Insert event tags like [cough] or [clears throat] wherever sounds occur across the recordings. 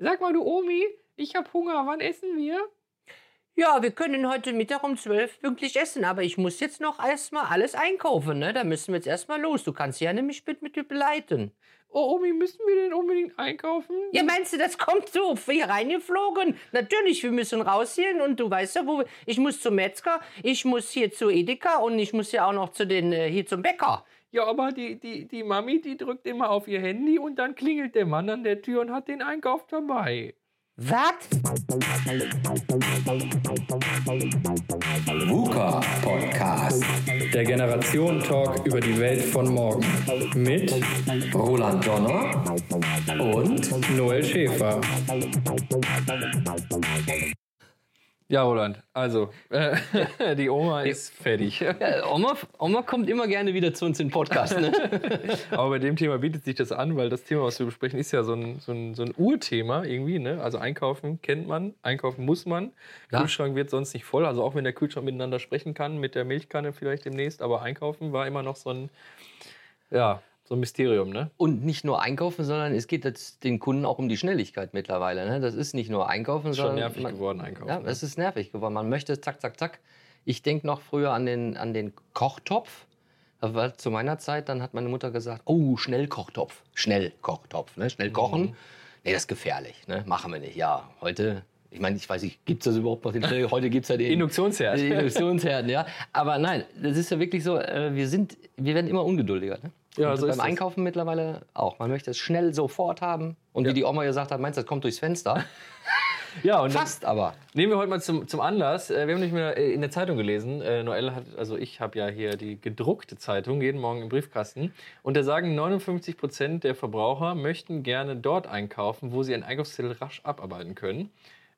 Sag mal, du Omi, ich hab Hunger, wann essen wir? Ja, wir können heute Mittag um 12 pünktlich essen, aber ich muss jetzt noch erstmal alles einkaufen, ne? Da müssen wir jetzt erstmal los. Du kannst ja nämlich mit, mit begleiten. Oh, Omi, müssen wir denn unbedingt einkaufen? Ja, meinst du, das kommt so hier reingeflogen? Natürlich, wir müssen rausgehen und du weißt ja, wo wir, ich muss zum Metzger, ich muss hier zu Edeka und ich muss ja auch noch zu den, äh, hier zum Bäcker. Ja, aber die, die, die Mami, die drückt immer auf ihr Handy und dann klingelt der Mann an der Tür und hat den Einkauf dabei. Was? VUCA Podcast. Der Generation Talk über die Welt von morgen. Mit Roland Donner und Noel Schäfer. Ja, Roland, also, äh, [laughs] die Oma ist fertig. Ja, Oma, Oma kommt immer gerne wieder zu uns in den Podcast. Ne? [laughs] Aber bei dem Thema bietet sich das an, weil das Thema, was wir besprechen, ist ja so ein, so ein, so ein Urthema irgendwie. Ne? Also einkaufen kennt man, einkaufen muss man. Ja. Kühlschrank wird sonst nicht voll. Also auch wenn der Kühlschrank miteinander sprechen kann, mit der Milchkanne vielleicht demnächst. Aber einkaufen war immer noch so ein, ja, so ein Mysterium, ne? Und nicht nur einkaufen, sondern es geht jetzt den Kunden auch um die Schnelligkeit mittlerweile. Ne? Das ist nicht nur einkaufen, Ist schon sondern. nervig man, geworden, einkaufen. Ja, ne? es ist nervig geworden. Man möchte zack, zack, zack. Ich denke noch früher an den, an den Kochtopf. War zu meiner Zeit, dann hat meine Mutter gesagt, oh, Schnellkochtopf. Schnellkochtopf, ne? Schnell kochen. Mhm. Nee, das ist gefährlich, ne? Machen wir nicht. Ja, heute, ich meine, ich weiß nicht, gibt es das überhaupt noch? Den Schnell [laughs] heute gibt es ja den Induktionsherd. Induktionsherden, ja. Aber nein, das ist ja wirklich so, äh, wir sind, wir werden immer ungeduldiger. Ne? Ja, Und so beim das. Einkaufen mittlerweile auch. Man möchte es schnell sofort haben. Und Ja. wie die Oma gesagt hat, meinst du, das kommt durchs Fenster? [laughs] Ja, und Fast aber. Nehmen wir heute mal zum, zum Anlass. Äh, Wir haben nicht mehr äh, in der Zeitung gelesen. Äh, Noelle hat, also ich habe ja hier die gedruckte Zeitung jeden Morgen im Briefkasten. Und da sagen 59 Prozent der Verbraucher möchten gerne dort einkaufen, wo sie einen Einkaufszettel rasch abarbeiten können.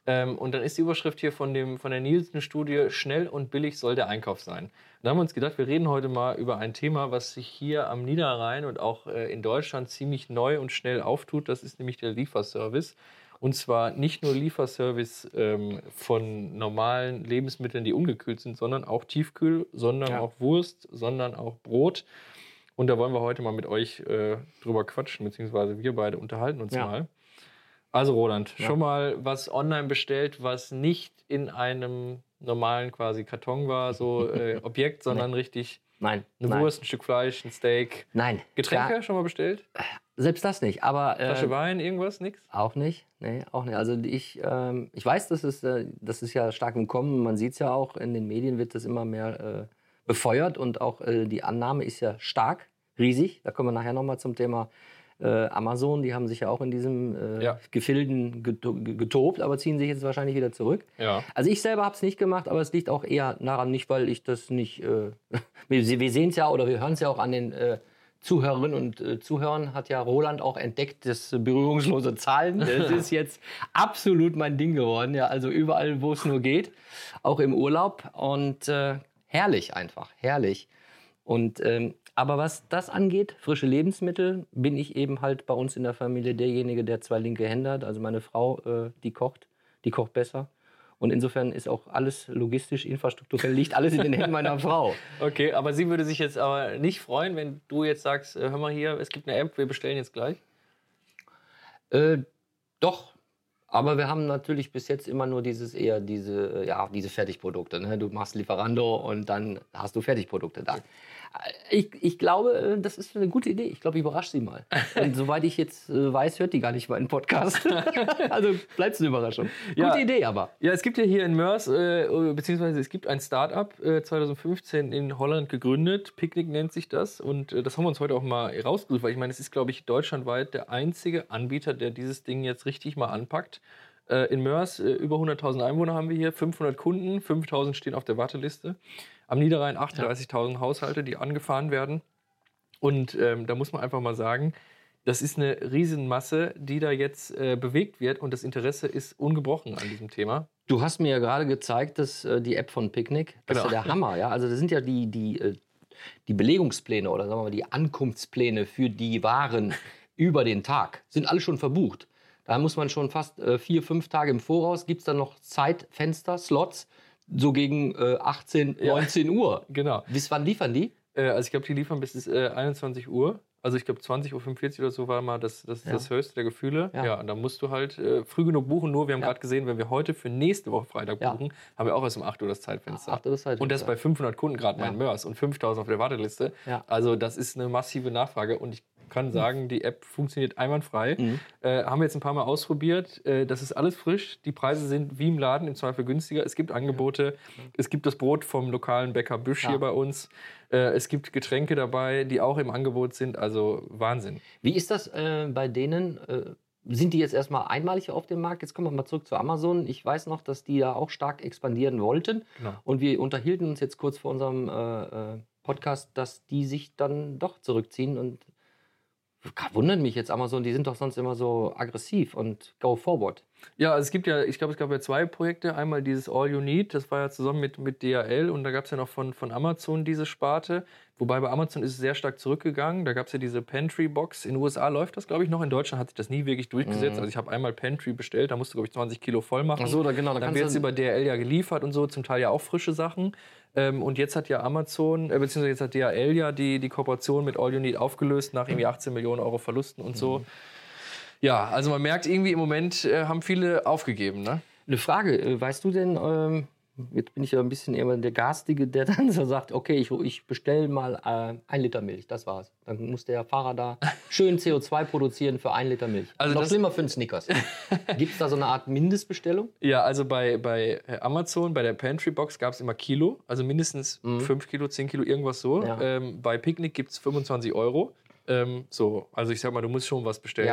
Ähm, und dann ist die Überschrift hier von, dem, von der Nielsen-Studie: Schnell und billig soll der Einkauf sein. Da haben wir uns gedacht, wir reden heute mal über ein Thema, was sich hier am Niederrhein und auch äh, in Deutschland ziemlich neu und schnell auftut. Das ist nämlich der Lieferservice. Und zwar nicht nur Lieferservice ähm, von normalen Lebensmitteln, die ungekühlt sind, sondern auch Tiefkühl, sondern Ja. auch Wurst, sondern auch Brot. Und da wollen wir heute mal mit euch äh, drüber quatschen, beziehungsweise wir beide unterhalten uns Ja. mal. Also Roland, Ja. schon mal was online bestellt, was nicht in einem normalen quasi Karton war, so äh, [laughs] Objekt, sondern richtig Nein. eine nein. Wurst, ein Stück Fleisch, ein Steak. Nein. Getränke Gar- schon mal bestellt? selbst das nicht. Aber äh, Flasche Wein, irgendwas, nix? Auch nicht, nee, auch nicht. Also ich, ähm, ich weiß, das ist, äh, das ist ja stark im Kommen. Man sieht es ja auch, in den Medien wird das immer mehr äh, befeuert und auch äh, die Annahme ist ja stark, riesig. Da kommen wir nachher nochmal zum Thema äh, Amazon. Die haben sich ja auch in diesem äh, Ja. Gefilden geto- getobt, aber ziehen sich jetzt wahrscheinlich wieder zurück. Ja. Also ich selber habe es nicht gemacht, aber es liegt auch eher daran nicht, weil ich das nicht. Äh, [laughs] wir wir sehen es ja oder wir hören es ja auch an den äh, Zuhörerinnen und äh, Zuhörern. Hat ja Roland auch entdeckt, das berührungslose Zahlen. [laughs] Das ist jetzt absolut mein Ding geworden. Ja, also überall, wo es nur geht, auch im Urlaub und äh, herrlich einfach, herrlich. Und ähm, aber was das angeht, frische Lebensmittel, bin ich eben halt bei uns in der Familie derjenige, der zwei linke Hände hat. Also meine Frau, äh, die kocht, die kocht besser. Und insofern ist auch alles logistisch, infrastrukturell, liegt alles in den Händen meiner [laughs] Frau. Okay, aber sie würde sich jetzt aber nicht freuen, wenn du jetzt sagst, äh, hör mal hier, es gibt eine App, wir bestellen jetzt gleich. Äh, doch. Aber wir haben natürlich bis jetzt immer nur dieses eher diese, äh, ja, diese Fertigprodukte. Ne? Du machst Lieferando und dann hast du Fertigprodukte da. Äh, Ich, ich glaube, äh, das ist eine gute Idee. Ich glaube, ich überrasche sie mal. [laughs] Und soweit ich jetzt äh, weiß, hört die gar nicht meinen Podcast. [laughs] also bleibt es eine Überraschung. Ja. Gute Idee aber. Ja, es gibt ja hier in Mörs, äh, beziehungsweise es gibt ein Start-up, äh, 2015 in Holland gegründet. Picknick nennt sich das. Und äh, das haben wir uns heute auch mal rausgesucht, weil ich meine, es ist, glaube ich, deutschlandweit der einzige Anbieter, der dieses Ding jetzt richtig mal anpackt. In Mörs, über 100.000 Einwohner haben wir hier, 500 Kunden, 5.000 stehen auf der Warteliste. Am Niederrhein 38.000 Haushalte, die angefahren werden. Und ähm, da muss man einfach mal sagen, das ist eine Riesenmasse, die da jetzt äh, bewegt wird und das Interesse ist ungebrochen an diesem Thema. Du hast mir ja gerade gezeigt, dass äh, die App von Picknick, das Genau. ist ja der Hammer, ja. Also das sind ja die, die, äh, die Belegungspläne oder sagen wir mal die Ankunftspläne für die Waren [laughs] über den Tag sind alle schon verbucht. Da muss man schon fast äh, vier, fünf Tage im Voraus, gibt es dann noch Zeitfenster, Slots, so gegen äh, 18, Ja. 19 Uhr. Genau. Bis wann liefern die? Äh, also ich glaube, die liefern bis äh, 21 Uhr. Also ich glaube 20.45 Uhr oder so war mal das, das, Ja. das höchste der Gefühle. Ja. Ja. und da musst du halt äh, früh genug buchen. Nur wir haben Ja. gerade gesehen, wenn wir heute für nächste Woche Freitag Ja. buchen, haben wir auch erst um 8 Uhr das Zeitfenster. Acht Uhr das Zeitfenster. Und das bei 500 Kunden gerade mein. Mörs und 5000 auf der Warteliste. Ja. Also das ist eine massive Nachfrage und ich kann sagen, die App funktioniert einwandfrei. Mhm. Äh, haben wir jetzt ein paar Mal ausprobiert. Äh, das ist alles frisch. Die Preise sind wie im Laden, im Zweifel günstiger. Es gibt Angebote. Es gibt das Brot vom lokalen Bäcker Büsch Ja. hier bei uns. Äh, es gibt Getränke dabei, die auch im Angebot sind. Also Wahnsinn. Wie ist das äh, bei denen? Äh, sind die jetzt erstmal einmalig auf dem Markt? Jetzt kommen wir mal zurück zu Amazon. Ich weiß noch, dass die da auch stark expandieren wollten. Genau. Und wir unterhielten uns jetzt kurz vor unserem äh, äh, Podcast, dass die sich dann doch zurückziehen. Und wundert mich jetzt Amazon, die sind doch sonst immer so aggressiv und go forward. Ja, also es gibt ja, ich glaube, es gab ja zwei Projekte. Einmal dieses All You Need, das war ja zusammen mit, mit DHL und da gab es ja noch von, von Amazon diese Sparte. Wobei bei Amazon ist es sehr stark zurückgegangen. Da gab es ja diese Pantry Box. In den USA läuft das, glaube ich, noch. In Deutschland hat sich das nie wirklich durchgesetzt. Mhm. Also ich habe einmal Pantry bestellt, da musst du, glaube ich, 20 Kilo voll machen. da genau, Dann wird es über DHL ja geliefert und so, zum Teil ja auch frische Sachen. Ähm, und jetzt hat ja Amazon, äh, beziehungsweise jetzt hat DHL ja die, die Kooperation mit All You Need aufgelöst, nach irgendwie 18 Millionen Euro Verlusten und so. Ja, also man merkt irgendwie im Moment äh, haben viele aufgegeben, ne? Eine Frage, äh, weißt du denn, ähm, jetzt bin ich ja ein bisschen eher der Garstige, der dann so sagt, okay, ich, ich bestelle mal äh, ein Liter Milch, das war's. Dann muss der Fahrer da schön CO2 produzieren für ein Liter Milch. Also Noch das- schlimmer für einen Snickers. [laughs] Gibt es da so eine Art Mindestbestellung? Ja, also bei, bei äh, Amazon, bei der Pantry Box gab es immer Kilo, also mindestens 5 Kilo, 10 Kilo, irgendwas so. Mhm. Ja. Ähm, bei Picknick gibt es 25 Euro. Ähm, so, also ich sag mal, du musst schon was bestellen.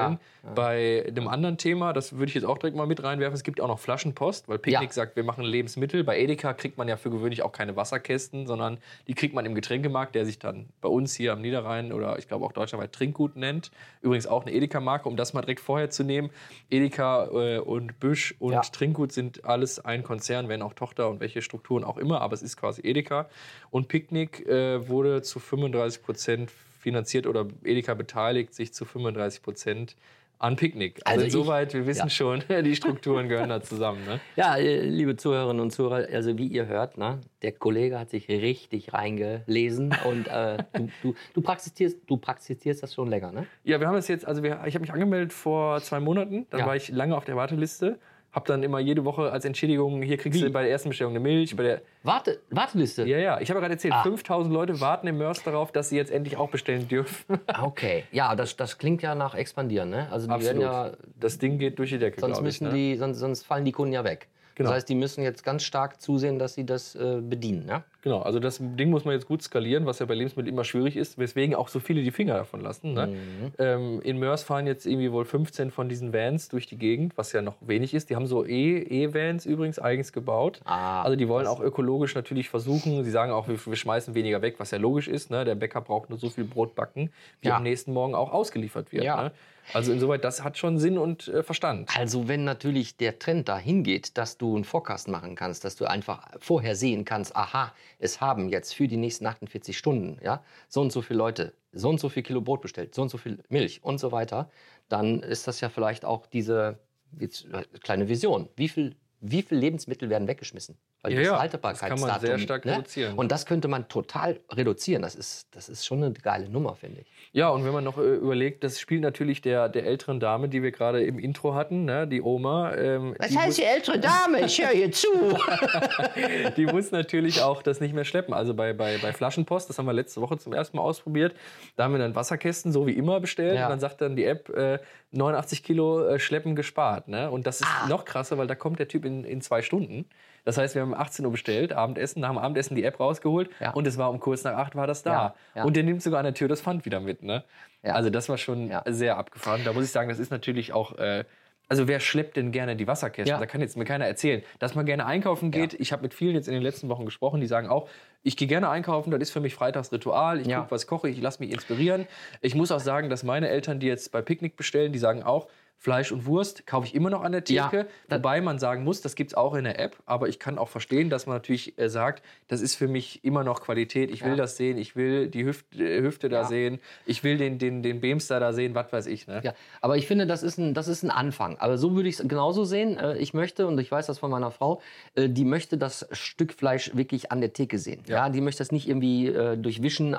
Ja. Bei dem anderen Thema, das würde ich jetzt auch direkt mal mit reinwerfen, es gibt auch noch Flaschenpost, weil Picknick Ja. sagt, wir machen Lebensmittel. Bei Edeka kriegt man ja für gewöhnlich auch keine Wasserkästen, sondern die kriegt man im Getränkemarkt, der sich dann bei uns hier am Niederrhein oder ich glaube auch deutschlandweit Trinkgut nennt. Übrigens auch eine Edeka-Marke, um das mal direkt vorher zu nehmen. Edeka äh, und Büsch und Ja. Trinkgut sind alles ein Konzern, wenn auch Tochter und welche Strukturen auch immer, aber es ist quasi Edeka. Und Picknick äh, wurde zu 35 Prozent finanziert oder Edeka beteiligt sich zu 35 Prozent an Picknick. Also, Also ich- insoweit, wir wissen ja. schon, [laughs] die Strukturen gehören da zusammen. Ne? Ja, äh, liebe Zuhörerinnen und Zuhörer, also wie ihr hört, ne, der Kollege hat sich richtig reingelesen und äh, du, du, du, praktizierst, du praktizierst das schon länger, ne? Ja, wir haben das jetzt, also wir, ich habe mich angemeldet vor zwei Monaten, dann Ja. war ich lange auf der Warteliste, habe dann immer jede Woche als Entschädigung, hier kriegst Wie? du bei der ersten Bestellung eine Milch, bei der, Warte, Warteliste. ja, ja, ich habe ja gerade erzählt, Ah. 5000 Leute warten im Mörs darauf, dass sie jetzt endlich auch bestellen dürfen. Ah, Okay, ja, das, das klingt ja nach expandieren, ne? Also die werden ja, Das Ding geht durch die Decke, sonst müssen ich, ne? die, sonst, sonst fallen die Kunden ja weg. Genau. Das heißt, die müssen jetzt ganz stark zusehen, dass sie das äh, bedienen, ne? Genau, also das Ding muss man jetzt gut skalieren, was ja bei Lebensmitteln immer schwierig ist, weswegen auch so viele die Finger davon lassen. Ne? Mhm. Ähm, in Mörs fahren jetzt irgendwie wohl 15 von diesen Vans durch die Gegend, was ja noch wenig ist. Die haben so E- E-Vans übrigens eigens gebaut. Ah, also die wollen auch ökologisch natürlich versuchen. Sie sagen auch, wir, wir schmeißen weniger weg, was ja logisch ist. Ne? Der Bäcker braucht nur so viel Brot backen, wie Ja. am nächsten Morgen auch ausgeliefert wird. Ja. Ne? Also insoweit, das hat schon Sinn und äh, Verstand. Also wenn natürlich der Trend dahin geht, dass du einen Forecast machen kannst, dass du einfach vorher sehen kannst, aha, es haben jetzt für die nächsten 48 Stunden ja, so und so viele Leute so und so viel Kilo Brot bestellt, so und so viel Milch und so weiter, dann ist das ja vielleicht auch diese jetzt, äh, kleine Vision. Wie viel, wie viel Lebensmittel werden weggeschmissen? Weil Ja, das Haltbarkeitsdatum, kann man sehr stark reduzieren. Und das könnte man total reduzieren. Das ist, das ist schon eine geile Nummer, finde ich. Ja, und wenn man noch äh, überlegt, das spielt natürlich der, der älteren Dame, die wir gerade im Intro hatten, ne, die Oma. Ähm, die, muss, die ältere Dame? Ich höre hier zu. [laughs] die muss natürlich auch das nicht mehr schleppen. Also bei, bei, bei Flaschenpost, das haben wir letzte Woche zum ersten Mal ausprobiert, da haben wir dann Wasserkästen so wie immer bestellt Ja. und dann sagt dann die App, äh, 89 Kilo äh, Schleppen gespart. Ne? Und das ist Ah. noch krasser, weil da kommt der Typ in, in zwei Stunden. Das heißt, wir haben um 18 Uhr bestellt, Abendessen, nach dem Abendessen die App rausgeholt Ja. und es war um kurz nach acht war das da. Ja, ja. Und der nimmt sogar an der Tür das Pfand wieder mit. Ne? Ja. Also das war schon Ja. sehr abgefahren. Da muss ich sagen, das ist natürlich auch. Äh, also wer schleppt denn gerne die Wasserkästen? Ja. Da kann jetzt mir keiner erzählen, dass man gerne einkaufen geht. Ich habe mit vielen jetzt in den letzten Wochen gesprochen, die sagen auch, ich gehe gerne einkaufen, das ist für mich Freitagsritual. Ich Ja. gucke, was koche ich, ich lasse mich inspirieren. Ich muss auch sagen, dass meine Eltern, die jetzt bei Picknick bestellen, die sagen auch, Fleisch und Wurst kaufe ich immer noch an der Ja, Theke. da- wobei man sagen muss, das gibt es auch in der App. Aber ich kann auch verstehen, dass man natürlich äh, sagt, das ist für mich immer noch Qualität. Ich will Ja. das sehen, ich will die Hüft, äh, Hüfte da Ja. sehen, ich will den, den, den Beamster da sehen, was weiß ich. Ne? Ja, aber ich finde, das ist ein, das ist ein Anfang. Aber so würde ich es genauso sehen. Äh, Ich möchte, und ich weiß das von meiner Frau, äh, die möchte das Stück Fleisch wirklich an der Theke sehen. Ja, die möchte das nicht irgendwie äh, durchwischen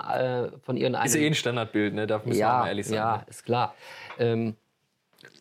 von ihren Ist eh ein Standardbild, ne? da müssen wir ja, mal ehrlich sein. ja, ne? ist klar. Ähm,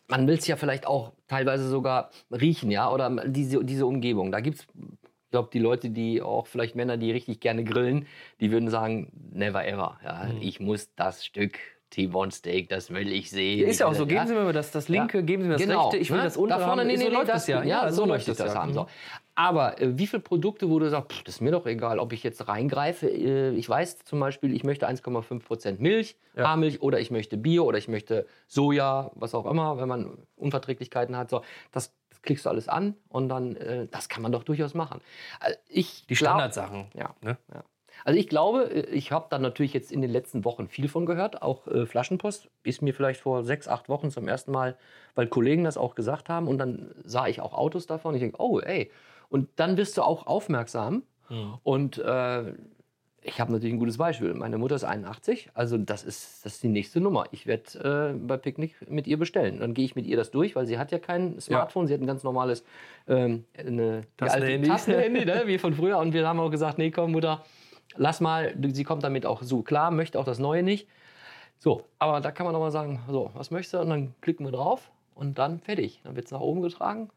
man will es ja vielleicht auch teilweise sogar riechen, ja, oder diese, diese Umgebung. Da gibt es, ich glaube, die Leute, die auch vielleicht Männer, die richtig gerne grillen, die würden sagen, never ever. Ja, Mhm. Ich muss das Stück T-Bone Steak, das will ich sehen. Ist ja auch so, geben ja. Sie mir das, das linke, geben Sie mir das Genau, rechte, ich will ne? das untere da vorne, haben. Nee, nee, so nee, läuft das, das ja. Ja, so, möchte ich läuft das haben. Mhm. So. Aber äh, wie viele Produkte, wo du sagst, pff, das ist mir doch egal, ob ich jetzt reingreife. Äh, ich weiß zum Beispiel, ich möchte 1,5% Milch, Ja. Haarmilch oder ich möchte Bio oder ich möchte Soja, was auch immer, wenn man Unverträglichkeiten hat. So, das klickst du alles an und dann, äh, das kann man doch durchaus machen. Also ich Die Standardsachen. Ja. Ne? ja. Also ich glaube, äh, ich habe da natürlich jetzt in den letzten Wochen viel von gehört. Auch äh, Flaschenpost ist mir vielleicht vor sechs, acht Wochen zum ersten Mal, weil Kollegen das auch gesagt haben. Und dann sah ich auch Autos davon. Ich denke, oh, ey. Und dann wirst du auch aufmerksam. Und äh, ich habe natürlich ein gutes Beispiel. Meine Mutter ist 81, also das ist, das ist die nächste Nummer. Ich werde äh, bei Picknick mit ihr bestellen. Dann gehe ich mit ihr das durch, weil sie hat ja kein Smartphone, sie hat ein ganz normales ähm, eine, Tastenhandy. Tastenhandy, [laughs] ne, wie von früher. Und wir haben auch gesagt, nee, komm, Mutter, lass mal. Sie kommt damit auch so klar, möchte auch das Neue nicht. So, aber da kann man doch mal sagen, so, was möchtest du? Und dann klicken wir drauf und dann fertig. Dann wird es nach oben getragen.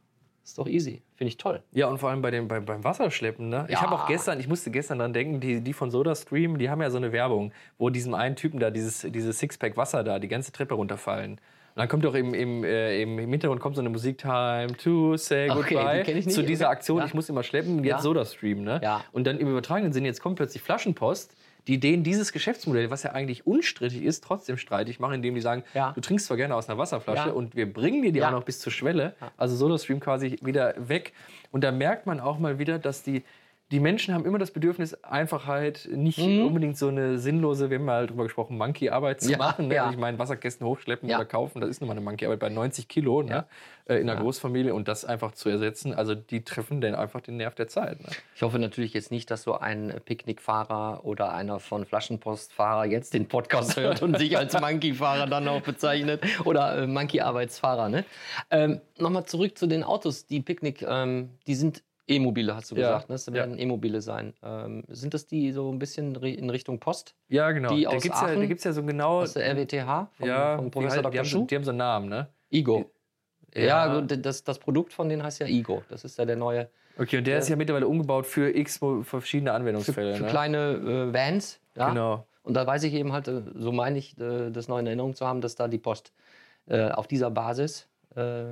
Ist doch easy. Finde ich toll. Ja, und vor allem bei dem, beim, beim Wasserschleppen. Ne? Ich Ja. habe auch gestern, ich musste gestern dran denken, die, die von SodaStream, die haben ja so eine Werbung, wo diesem einen Typen da, dieses, dieses Sixpack Wasser da, die ganze Treppe runterfallen. Und dann kommt doch im, im, äh, im Hintergrund kommt so eine Musik Time to say Okay, goodbye die ich nicht. zu dieser. Aktion, Ja. ich muss immer schleppen, jetzt Ja. SodaStream. Ne? Ja. Und dann im übertragenen Sinne, jetzt kommt plötzlich Flaschenpost, die denen dieses Geschäftsmodell, was ja eigentlich unstrittig ist, trotzdem streitig machen, indem die sagen, Ja. du trinkst zwar gerne aus einer Wasserflasche Ja. und wir bringen dir die auch noch bis zur Schwelle, also SodaStream quasi wieder weg. Und da merkt man auch mal wieder, dass die, die Menschen haben immer das Bedürfnis, Einfachheit, nicht unbedingt so eine sinnlose, wir haben mal drüber gesprochen, Monkey-Arbeit zu Mhm. Ja, machen. Ne? ja. Ich meine, Wasserkästen hochschleppen Ja. oder kaufen, das ist nun mal eine Monkey-Arbeit bei 90 Kilo ne? äh, in einer Großfamilie und das einfach zu ersetzen, also die treffen dann einfach den Nerv der Zeit. Ne? Ich hoffe natürlich jetzt nicht, dass so ein Picknickfahrer oder einer von Flaschenpostfahrer jetzt den Podcast hört und sich als Monkey-Fahrer dann auch bezeichnet oder äh, Monkey-Arbeitsfahrer. Ne? Ähm, Nochmal zurück zu den Autos. Die Picknick, ähm, die sind E-Mobile, hast du Ja, gesagt. Ne? Das ja. werden E-Mobile sein. Ähm, sind das die so ein bisschen in Richtung Post? Ja, genau. Die da aus gibt es ja, da Aachen? gibt's ja so genau. Aus der RWTH vom, ja, vom die, Professor halt- die, Dr. haben so, die haben so einen Namen, ne? Igo. Ja, Ja. gut, das, das Produkt von denen heißt ja Igo. Das ist ja der neue. Okay, und der ist ja mittlerweile umgebaut für x verschiedene Für, Anwendungsfälle. für ne? kleine äh, Vans. Ja? Genau. Und da weiß ich eben halt, äh, so meine ich, äh, das noch in Erinnerung zu haben, dass da die Post äh, auf dieser Basis äh,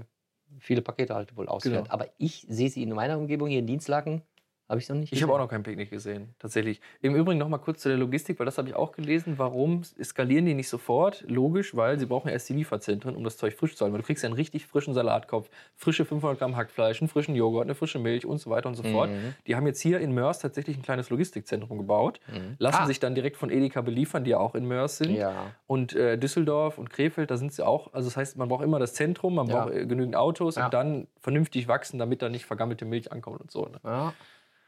viele Pakete halt wohl ausfährt. Genau. Aber ich sehe sie in meiner Umgebung hier in Dienstlaken, habe ich noch nicht Ich habe gesehen. auch noch kein Picknick gesehen, tatsächlich. Im Übrigen noch mal kurz zu der Logistik, weil das habe ich auch gelesen. Warum skalieren die nicht sofort? Logisch, weil sie brauchen erst die Lieferzentren, um das Zeug frisch zu halten. Weil du kriegst ja einen richtig frischen Salatkopf, frische 500 Gramm Hackfleisch, einen frischen Joghurt, eine frische Milch und so weiter und so fort. Mhm. Die haben jetzt hier in Mörs tatsächlich ein kleines Logistikzentrum gebaut, lassen Ah. sich dann direkt von Edeka beliefern, die ja auch in Mörs sind. Ja. Und äh, Düsseldorf und Krefeld, da sind sie auch. Also das heißt, man braucht immer das Zentrum, man Ja. braucht äh, genügend Autos Ja. und dann vernünftig wachsen, damit da nicht vergammelte Milch ankommt und so. Ne? Ja.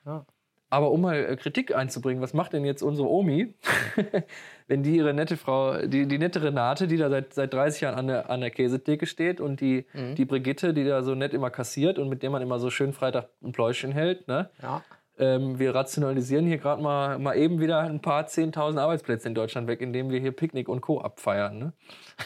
Ja. Aber um mal äh, Kritik einzubringen, was macht denn jetzt unsere Omi, [laughs] wenn die ihre nette Frau, die, die nette Renate, die da seit, seit 30 Jahren an der, an der Käsetheke steht und die, Mhm. die Brigitte, die da so nett immer kassiert und mit der man immer so schön Freitag ein Pläuschen hält, ne? ja. Ähm, wir rationalisieren hier gerade mal, mal eben wieder ein paar 10.000 Arbeitsplätze in Deutschland weg, indem wir hier Picknick und Co. abfeiern. Ne?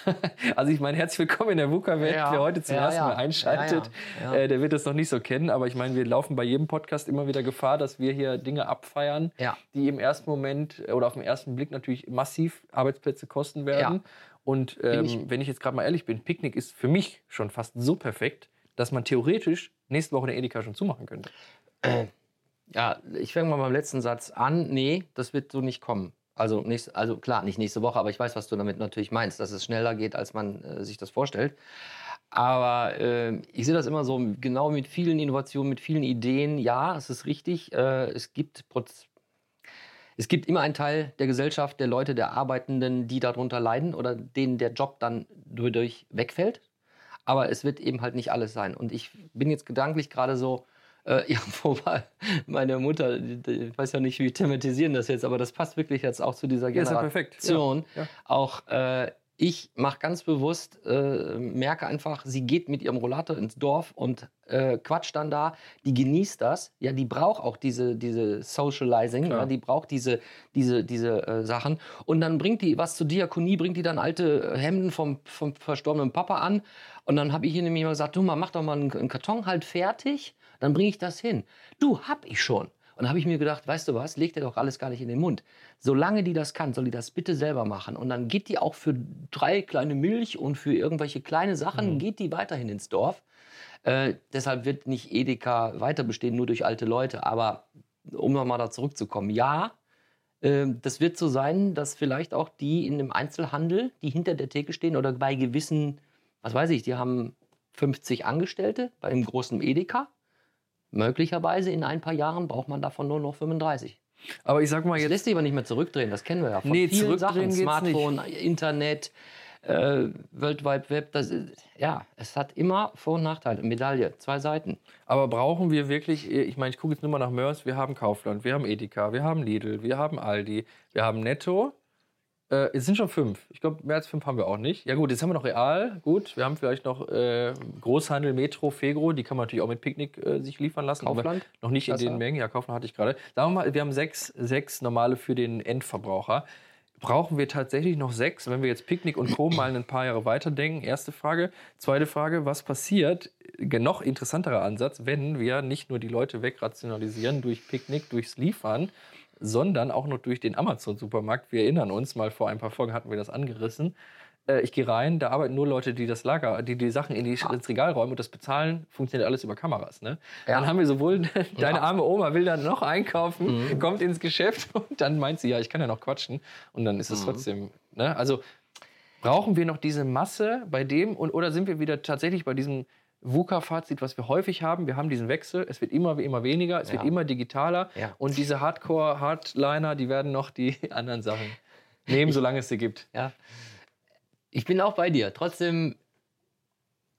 [laughs] also ich meine, herzlich willkommen in der VUCA-Welt. Ja. Wer heute zum Ja, ersten. Mal einschaltet, Ja. Äh, der wird es noch nicht so kennen. Aber ich meine, wir laufen bei jedem Podcast immer wieder Gefahr, dass wir hier Dinge abfeiern, die im ersten Moment äh, oder auf den ersten Blick natürlich massiv Arbeitsplätze kosten werden. Und ähm, ich- wenn ich jetzt gerade mal ehrlich bin, Picknick ist für mich schon fast so perfekt, dass man theoretisch nächste Woche eine Edeka schon zumachen könnte. Ja, ich fange mal beim letzten Satz an. Nee, das wird so nicht kommen. Also, nächst, also klar, nicht nächste Woche, aber ich weiß, was du damit natürlich meinst, dass es schneller geht, als man äh, sich das vorstellt. Aber äh, ich sehe das immer so genau mit vielen Innovationen, mit vielen Ideen. Ja, es ist richtig. Äh, es gibt es gibt immer einen Teil der Gesellschaft, der Leute, der Arbeitenden, die darunter leiden oder denen der Job dann dadurch wegfällt. Aber es wird eben halt nicht alles sein. Und ich bin jetzt gedanklich gerade so, äh, ja, [laughs] wobei meine Mutter, ich weiß ja nicht, wie thematisieren das jetzt, aber das passt wirklich jetzt auch zu dieser ist ja perfekt. Generation. Ja, ja. Auch äh, ich mache ganz bewusst, äh, merke einfach, sie geht mit ihrem Rollator ins Dorf und äh, quatscht dann da. Die genießt das. Ja, die braucht auch diese, diese Socializing. Ja, die braucht diese, diese, diese äh, Sachen. Und dann bringt die was zur Diakonie, bringt die dann alte Hemden vom, vom verstorbenen Papa an. Und dann habe ich ihr nämlich mal gesagt, du mal, mach doch mal einen, einen Karton halt fertig. Dann bringe ich das hin. Du, hab ich schon. Und dann habe ich mir gedacht, weißt du was, leg dir doch alles gar nicht in den Mund. Solange die das kann, soll die das bitte selber machen. Und dann geht die auch für drei kleine Milch und für irgendwelche kleine Sachen, geht die weiterhin ins Dorf. Äh, deshalb wird nicht Edeka weiter bestehen, nur durch alte Leute. Aber um nochmal da zurückzukommen, ja, äh, das wird so sein, dass vielleicht auch die in dem Einzelhandel, die hinter der Theke stehen oder bei gewissen, was weiß ich, die haben 50 Angestellte bei einem großen Edeka. Möglicherweise in ein paar Jahren braucht man davon nur noch 35. Aber ich sag mal Das jetzt, lässt sich aber nicht mehr zurückdrehen, das kennen wir ja von Nee, vielen zurückdrehen Sachen. Smartphone, Internet, äh, World Wide Web, das, ist- ja, es hat immer Vor- und Nachteile. Medaille, zwei Seiten. aber brauchen wir wirklich, ich meine, ich gucke jetzt nur mal nach Mörs, wir haben Kaufland, wir haben Edeka, wir haben Lidl, wir haben Aldi, wir haben Netto. Äh, es sind schon fünf. Ich glaube, mehr als fünf haben wir auch nicht. Ja gut, jetzt haben wir noch Real. Gut, wir haben vielleicht noch äh, Großhandel, Metro, Fegro. Die kann man natürlich auch mit Picknick äh, sich liefern lassen. aber Kaufland? Noch nicht in den Mengen. Ja, Kaufland hatte ich gerade. Sagen wir mal, wir haben sechs, sechs normale für den Endverbraucher. Brauchen wir tatsächlich noch sechs, wenn wir jetzt Picknick und Co. [clears throat] mal ein paar Jahre weiterdenken? Erste Frage. Zweite Frage, was passiert, noch interessanterer Ansatz, wenn wir nicht nur die Leute wegrationalisieren durch Picknick, durchs Liefern, sondern auch noch durch den Amazon-Supermarkt. Wir erinnern uns, mal vor ein paar Folgen hatten wir das angerissen. Äh, Ich gehe rein, da arbeiten nur Leute, die das Lager, die die Sachen in die, ins Regal räumen und das bezahlen, funktioniert alles über Kameras. Ne? Ja. Dann haben wir sowohl [laughs] deine arme Oma will dann noch einkaufen, kommt ins Geschäft [laughs] und dann meint sie, ja, ich kann ja noch quatschen und dann ist es trotzdem. Ne? Also brauchen wir noch diese Masse bei dem und oder sind wir wieder tatsächlich bei diesem VUCA-Fazit, was wir häufig haben? Wir haben diesen Wechsel, es wird immer, immer weniger, es wird Ja. immer digitaler Ja. und diese Hardcore-Hardliner, die werden noch die [laughs] anderen Sachen nehmen, solange es sie gibt. Ja. Ich bin auch bei dir. Trotzdem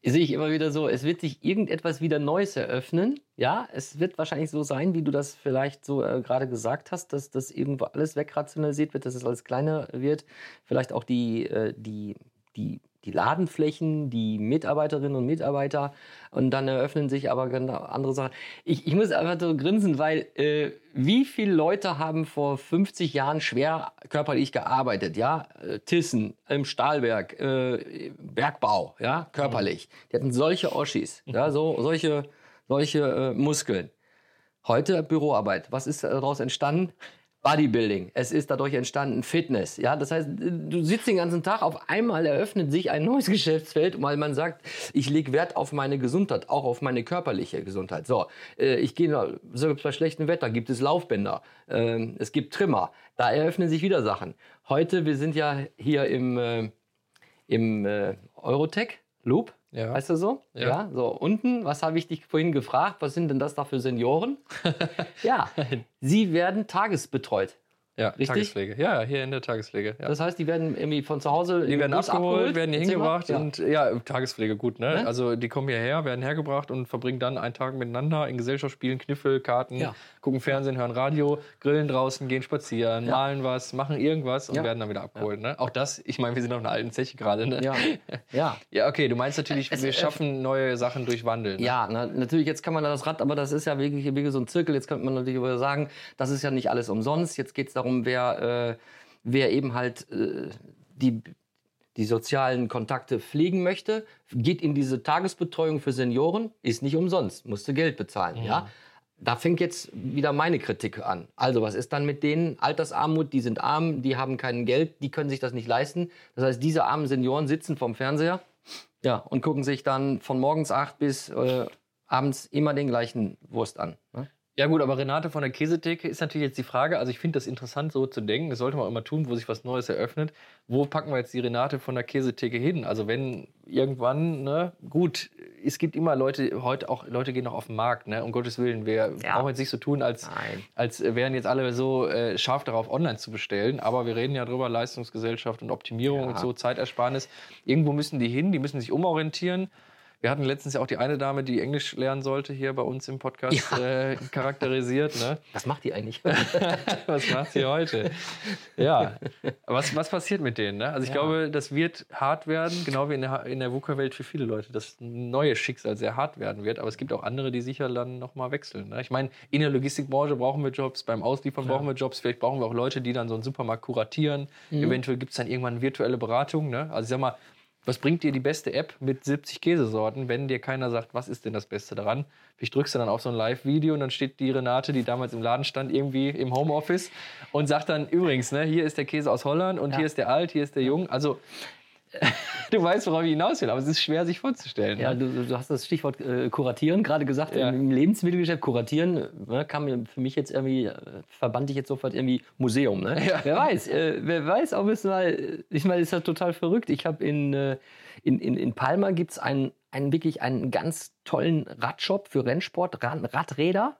sehe ich immer wieder so, es wird sich irgendetwas wieder Neues eröffnen. Ja, es wird wahrscheinlich so sein, wie du das vielleicht so äh, gerade gesagt hast, dass das irgendwo alles wegrationalisiert wird, dass es alles kleiner wird. Vielleicht auch die, äh, die, die, die Ladenflächen, die Mitarbeiterinnen und Mitarbeiter. Und dann eröffnen sich aber genau andere Sachen. Ich, ich muss einfach so grinsen, weil äh, wie viele Leute haben vor 50 Jahren schwer körperlich gearbeitet? Ja, Äh, Tissen, im Stahlwerk, äh, Bergbau, ja, körperlich. Die hatten solche Oschis, ja, so, solche, solche äh, Muskeln. Heute Büroarbeit. Was ist daraus entstanden? Bodybuilding. Es ist dadurch entstanden Fitness. Ja, das heißt, du sitzt den ganzen Tag, auf einmal eröffnet sich ein neues [laughs] Geschäftsfeld, weil man sagt, ich lege Wert auf meine Gesundheit, auch auf meine körperliche Gesundheit. So, äh, ich gehe, selbst bei schlechtem Wetter gibt es Laufbänder, ähm, es gibt Trimmer. Da eröffnen sich wieder Sachen. Heute, wir sind ja hier im, äh, im äh, Eurotech Loop. Ja. Weißt du so? Ja. So, unten, was habe ich dich vorhin gefragt? Was sind denn das da für Senioren? [laughs] ja, sie werden tagesbetreut. Ja, Richtig? Tagespflege. Ja, hier in der Tagespflege. Ja. Das heißt, die werden irgendwie von zu Hause Die werden Bus abgeholt, werden hier hingebracht Ja. und ja, Tagespflege gut, ne? Ne? Also die kommen hierher, werden hergebracht und verbringen dann einen Tag miteinander in Gesellschaft spielen, Kniffel, Karten, Ja. gucken Fernsehen, hören Radio, grillen draußen, gehen spazieren, malen was, machen irgendwas und werden dann wieder abgeholt, ne? Auch das, ich meine, wir sind auf einer alten Zeche gerade, ne? Ja, [laughs] ja. Ja, okay, du meinst natürlich, Es- wir es- schaffen neue Sachen durch Wandel. Ne? Ja, na, natürlich, jetzt kann man da das Rad, aber das ist ja wirklich, wirklich so ein Zirkel. Jetzt könnte man natürlich sagen, das ist ja nicht alles umsonst. Jetzt geht es darum, wer, äh, wer eben halt äh, die, die sozialen Kontakte pflegen möchte, geht in diese Tagesbetreuung für Senioren, ist nicht umsonst, musste Geld bezahlen. Ja. Da fängt jetzt wieder meine Kritik an. Also, was ist dann mit denen? Altersarmut, die sind arm, die haben kein Geld, die können sich das nicht leisten. Das heißt, diese armen Senioren sitzen vorm Fernseher ja, und gucken sich dann von morgens acht bis äh, abends immer den gleichen Wurst an. Ne? Ja gut, aber Renate von der Käsetheke ist natürlich jetzt die Frage, also ich finde das interessant so zu denken, das sollte man auch immer tun, wo sich was Neues eröffnet. Wo packen wir jetzt die Renate von der Käsetheke hin? Also wenn irgendwann, ne, gut, es gibt immer Leute, heute auch, Leute gehen noch auf den Markt, ne, um Gottes Willen, wir Ja. brauchen jetzt nicht so tun, als, Nein. als wären jetzt alle so äh, scharf darauf, online zu bestellen, aber wir reden ja drüber, Leistungsgesellschaft und Optimierung Ja. und so, Zeitersparnis. Irgendwo müssen die hin, die müssen sich umorientieren. Wir hatten letztens ja auch die eine Dame, die Englisch lernen sollte, hier bei uns im Podcast Ja. äh, charakterisiert. Ne? [laughs] Was macht die eigentlich? [laughs] was macht sie heute? Ja, was, was passiert mit denen? Ne? Also ich Ja. glaube, das wird hart werden, genau wie in der, in der VUCA-Welt für viele Leute, das neue Schicksal sehr hart werden wird. Aber es gibt auch andere, die sicher dann nochmal wechseln. Ne? Ich meine, in der Logistikbranche brauchen wir Jobs, beim Ausliefern brauchen wir Jobs, vielleicht brauchen wir auch Leute, die dann so einen Supermarkt kuratieren. Eventuell gibt es dann irgendwann virtuelle Beratung. Ne? Also ich sag mal, was bringt dir die beste App mit 70 Käsesorten, wenn dir keiner sagt, was ist denn das Beste daran? Vielleicht drückst du dann auf so ein Live-Video und dann steht die Renate, die damals im Laden stand, irgendwie im Homeoffice und sagt dann, übrigens, ne, hier ist der Käse aus Holland und Ja. hier ist der alt, hier ist der jung. Also, [laughs] du weißt, worauf ich hinaus will, aber es ist schwer, sich vorzustellen. Ja, ne? du, du hast das Stichwort äh, kuratieren gerade gesagt. Ja. Im Lebensmittelgeschäft kuratieren ne, kam für mich jetzt irgendwie, äh, verband ich jetzt sofort irgendwie Museum. Ne? Ja. Wer weiß, äh, wer weiß, ob es mal, ich meine, ist ja total verrückt. Ich habe in, äh, in, in, in Palma gibt es einen, einen wirklich einen ganz tollen Radshop für Rennsport, Rad, Radräder.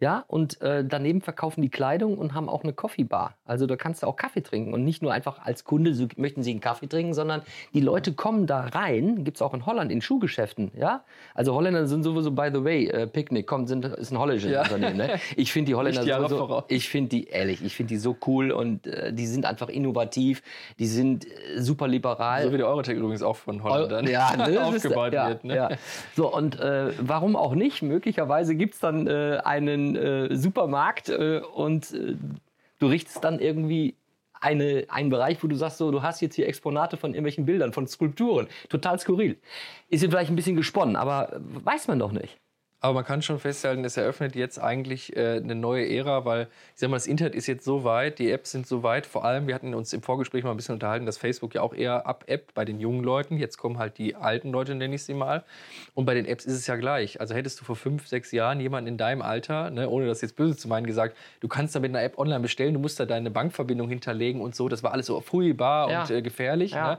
Ja, und äh, daneben verkaufen die Kleidung und haben auch eine Coffee-Bar. Also da kannst du auch Kaffee trinken. Und nicht nur einfach als Kunde so, möchten sie einen Kaffee trinken, sondern die Leute kommen da rein. Gibt es auch in Holland in Schuhgeschäften. Ja, also Holländer sind sowieso, by the way, äh, Picknick kommt, sind, ist ein holländisches Ja. Unternehmen. Ne? [laughs] Ich finde die Holländer Lichtjahre sowieso, ich finde die, ehrlich, ich finde die so cool und äh, die sind einfach innovativ. Die sind äh, super liberal. So wie der Eurotech übrigens auch von Holländern Ja, [laughs] ne, das ist- aufgebaut ja, wird. Ne? Ja. So, und äh, warum auch nicht? Möglicherweise gibt es dann äh, äh, Supermarkt äh, und äh, du richtest dann irgendwie eine, einen Bereich, wo du sagst, so, du hast jetzt hier Exponate von irgendwelchen Bildern, von Skulpturen. Total skurril. Ist jetzt vielleicht ein bisschen gesponnen, aber weiß man doch nicht. Aber man kann schon festhalten, es eröffnet jetzt eigentlich äh, eine neue Ära, weil ich sag mal, das Internet ist jetzt so weit, die Apps sind so weit. Vor allem, wir hatten uns im Vorgespräch mal ein bisschen unterhalten, dass Facebook ja auch eher abappt bei den jungen Leuten. Jetzt kommen halt die alten Leute, nenne ich sie mal. Und bei den Apps ist es ja gleich. Also hättest du vor fünf, sechs Jahren jemanden in deinem Alter, ne, ohne das jetzt böse zu meinen, gesagt, du kannst da mit einer App online bestellen, du musst da deine Bankverbindung hinterlegen und so. Das war alles so furchtbar Ja. und äh, gefährlich. Ja. Ne?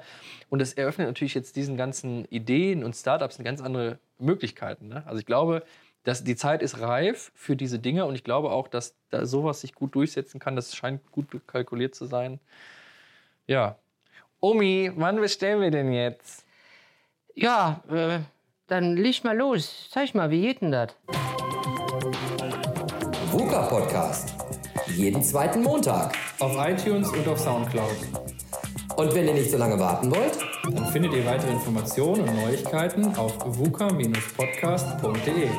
Und das eröffnet natürlich jetzt diesen ganzen Ideen und Startups eine ganz andere Möglichkeiten. Ne? Also ich glaube, dass die Zeit ist reif für diese Dinge und ich glaube auch, dass da sowas sich gut durchsetzen kann. Das scheint gut kalkuliert zu sein. Ja. Omi, wann bestellen wir denn jetzt? Ja, äh, dann leg mal los. Zeig mal, wie geht denn das? VUCA Podcast. Jeden zweiten Montag. Auf iTunes und auf Soundcloud. Und wenn ihr nicht so lange warten wollt, Dann findet ihr weitere Informationen und Neuigkeiten auf vuka-podcast.de.